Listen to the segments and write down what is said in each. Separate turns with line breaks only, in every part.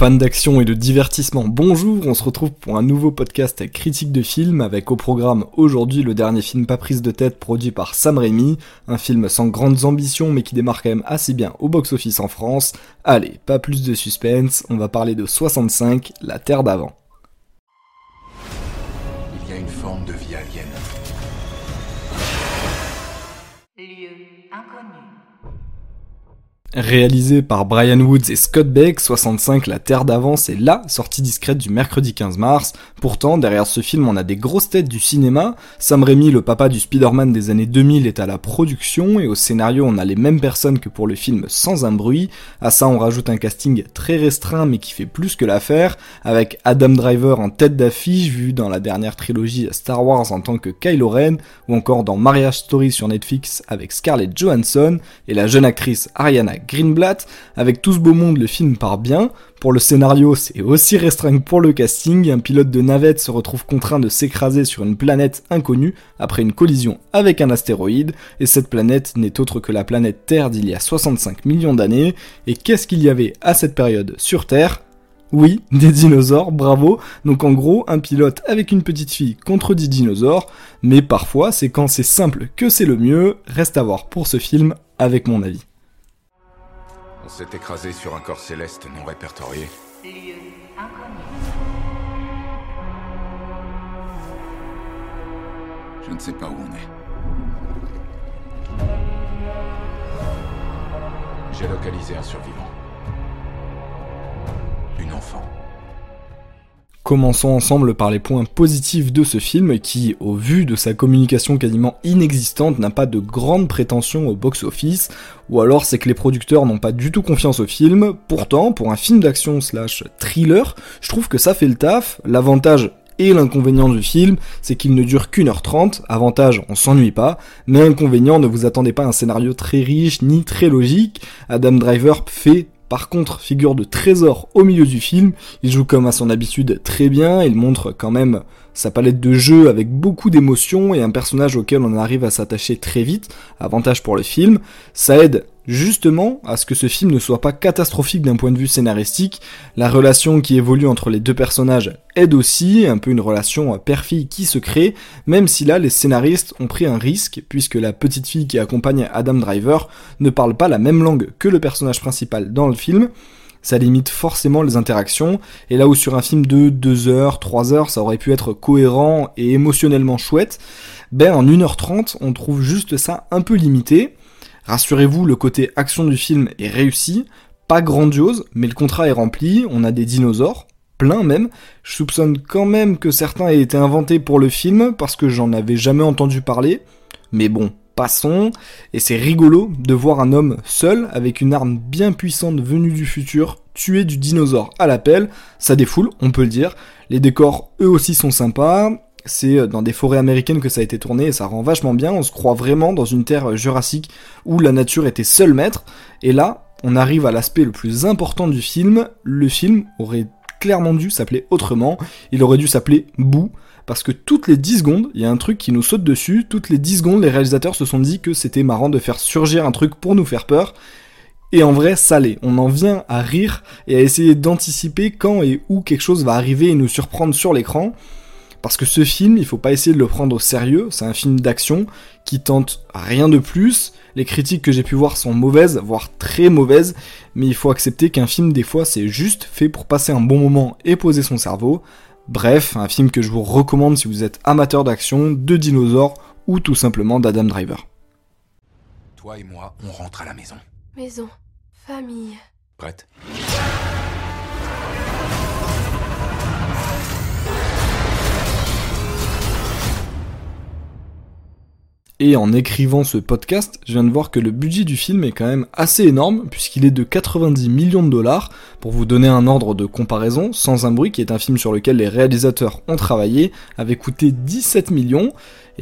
Fans d'action et de divertissement, bonjour, on se retrouve pour un nouveau podcast critique de film avec au programme aujourd'hui le dernier film pas prise de tête produit par Sam Raimi, un film sans grandes ambitions mais qui démarre quand même assez bien au box-office en France. Allez, pas plus de suspense, on va parler de 65, La Terre d'avant.
Il y a une forme de vie alien.
Lieu inconnu.
Réalisé par Brian Woods et Scott Beck, 65 La Terre d'avant, c'est la sortie discrète du mercredi 15 mars. Pourtant, derrière ce film, on a des grosses têtes du cinéma. Sam Raimi, le papa du Spider-Man des années 2000, est à la production, et au scénario, on a les mêmes personnes que pour le film Sans un bruit. À ça, on rajoute un casting très restreint, mais qui fait plus que l'affaire, avec Adam Driver en tête d'affiche, vu dans la dernière trilogie Star Wars en tant que Kylo Ren, ou encore dans Marriage Story sur Netflix avec Scarlett Johansson, et la jeune actrice Ariana Greenblatt. Avec tout ce beau monde, le film part bien. Pour le scénario, c'est aussi restreint que pour le casting. Un pilote de navette se retrouve contraint de s'écraser sur une planète inconnue après une collision avec un astéroïde. Et cette planète n'est autre que la planète Terre d'il y a 65 millions d'années. Et qu'est-ce qu'il y avait à cette période sur Terre? Oui, des dinosaures, bravo. Donc en gros, un pilote avec une petite fille contre 10 dinosaures, mais parfois c'est quand c'est simple que c'est le mieux, reste à voir pour ce film avec mon avis.
On s'est écrasé sur un corps céleste non répertorié.
Lieu inconnu.
Je ne sais pas où on est. J'ai localisé un survivant. Une enfant.
Commençons ensemble par les points positifs de ce film qui, au vu de sa communication quasiment inexistante, n'a pas de grandes prétentions au box-office, ou alors c'est que les producteurs n'ont pas du tout confiance au film. Pourtant, pour un film d'action slash thriller, je trouve que ça fait le taf. L'avantage et l'inconvénient du film, c'est qu'il ne dure qu'une heure trente. Avantage, on s'ennuie pas. Mais inconvénient, ne vous attendez pas à un scénario très riche ni très logique. Adam Driver fait par contre, figure de trésor au milieu du film, il joue comme à son habitude très bien, il montre quand même sa palette de jeux avec beaucoup d'émotions et un personnage auquel on arrive à s'attacher très vite, avantage pour le film, ça aide justement à ce que ce film ne soit pas catastrophique d'un point de vue scénaristique, la relation qui évolue entre les deux personnages aide aussi, un peu une relation père-fille qui se crée, même si là les scénaristes ont pris un risque, puisque la petite fille qui accompagne Adam Driver ne parle pas la même langue que le personnage principal dans le film, ça limite forcément les interactions, et là où sur un film de 2 heures, 3 heures, ça aurait pu être cohérent et émotionnellement chouette, ben en 1h30, on trouve juste ça un peu limité. Rassurez-vous, le côté action du film est réussi, pas grandiose, mais le contrat est rempli, on a des dinosaures, plein même. Je soupçonne quand même que certains aient été inventés pour le film, parce que j'en avais jamais entendu parler, mais bon, passons, et c'est rigolo de voir un homme seul, avec une arme bien puissante venue du futur, tuer du dinosaure à l'appel, ça défoule, on peut le dire. Les décors, eux aussi, sont sympas, c'est dans des forêts américaines que ça a été tourné et ça rend vachement bien. On se croit vraiment dans une terre jurassique où la nature était seul maître. Et là, on arrive à l'aspect le plus important du film. Le film aurait clairement dû s'appeler autrement. Il aurait dû s'appeler Boo. Parce que toutes les 10 secondes, il y a un truc qui nous saute dessus. Toutes les 10 secondes, les réalisateurs se sont dit que c'était marrant de faire surgir un truc pour nous faire peur. Et en vrai, ça l'est. On en vient à rire et à essayer d'anticiper quand et où quelque chose va arriver et nous surprendre sur l'écran. Parce que ce film, il faut pas essayer de le prendre au sérieux, c'est un film d'action qui tente rien de plus. Les critiques que j'ai pu voir sont mauvaises, voire très mauvaises, mais il faut accepter qu'un film, des fois, c'est juste fait pour passer un bon moment et poser son cerveau. Bref, un film que je vous recommande si vous êtes amateur d'action, de dinosaures ou tout simplement d'Adam Driver.
Toi et moi, on rentre à la maison.
Maison, famille.
Prête?
Et en écrivant ce podcast, je viens de voir que le budget du film est quand même assez énorme, puisqu'il est de 90 millions de dollars. Pour vous donner un ordre de comparaison, Sans un bruit, qui est un film sur lequel les réalisateurs ont travaillé, avait coûté 17 millions.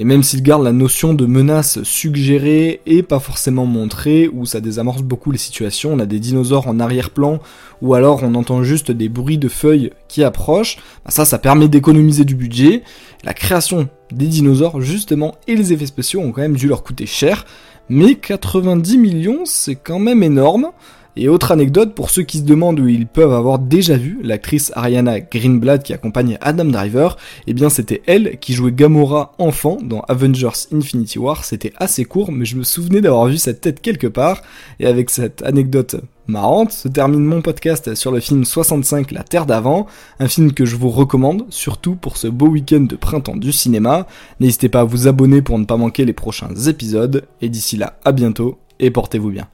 Et même s'il garde la notion de menace suggérée et pas forcément montrée, où ça désamorce beaucoup les situations, on a des dinosaures en arrière-plan, ou alors on entend juste des bruits de feuilles qui approchent, bah ça, ça permet d'économiser du budget. La création des dinosaures, justement, et les effets spéciaux ont quand même dû leur coûter cher, mais 90 millions, c'est quand même énorme. Et autre anecdote, pour ceux qui se demandent où ils peuvent avoir déjà vu l'actrice Ariana Greenblatt qui accompagne Adam Driver, eh bien c'était elle qui jouait Gamora enfant dans Avengers Infinity War, c'était assez court, mais je me souvenais d'avoir vu cette tête quelque part, et avec cette anecdote marrante se termine mon podcast sur le film 65 La Terre d'avant, un film que je vous recommande, surtout pour ce beau week-end de printemps du cinéma. N'hésitez pas à vous abonner pour ne pas manquer les prochains épisodes, et d'ici là, à bientôt, et portez-vous bien.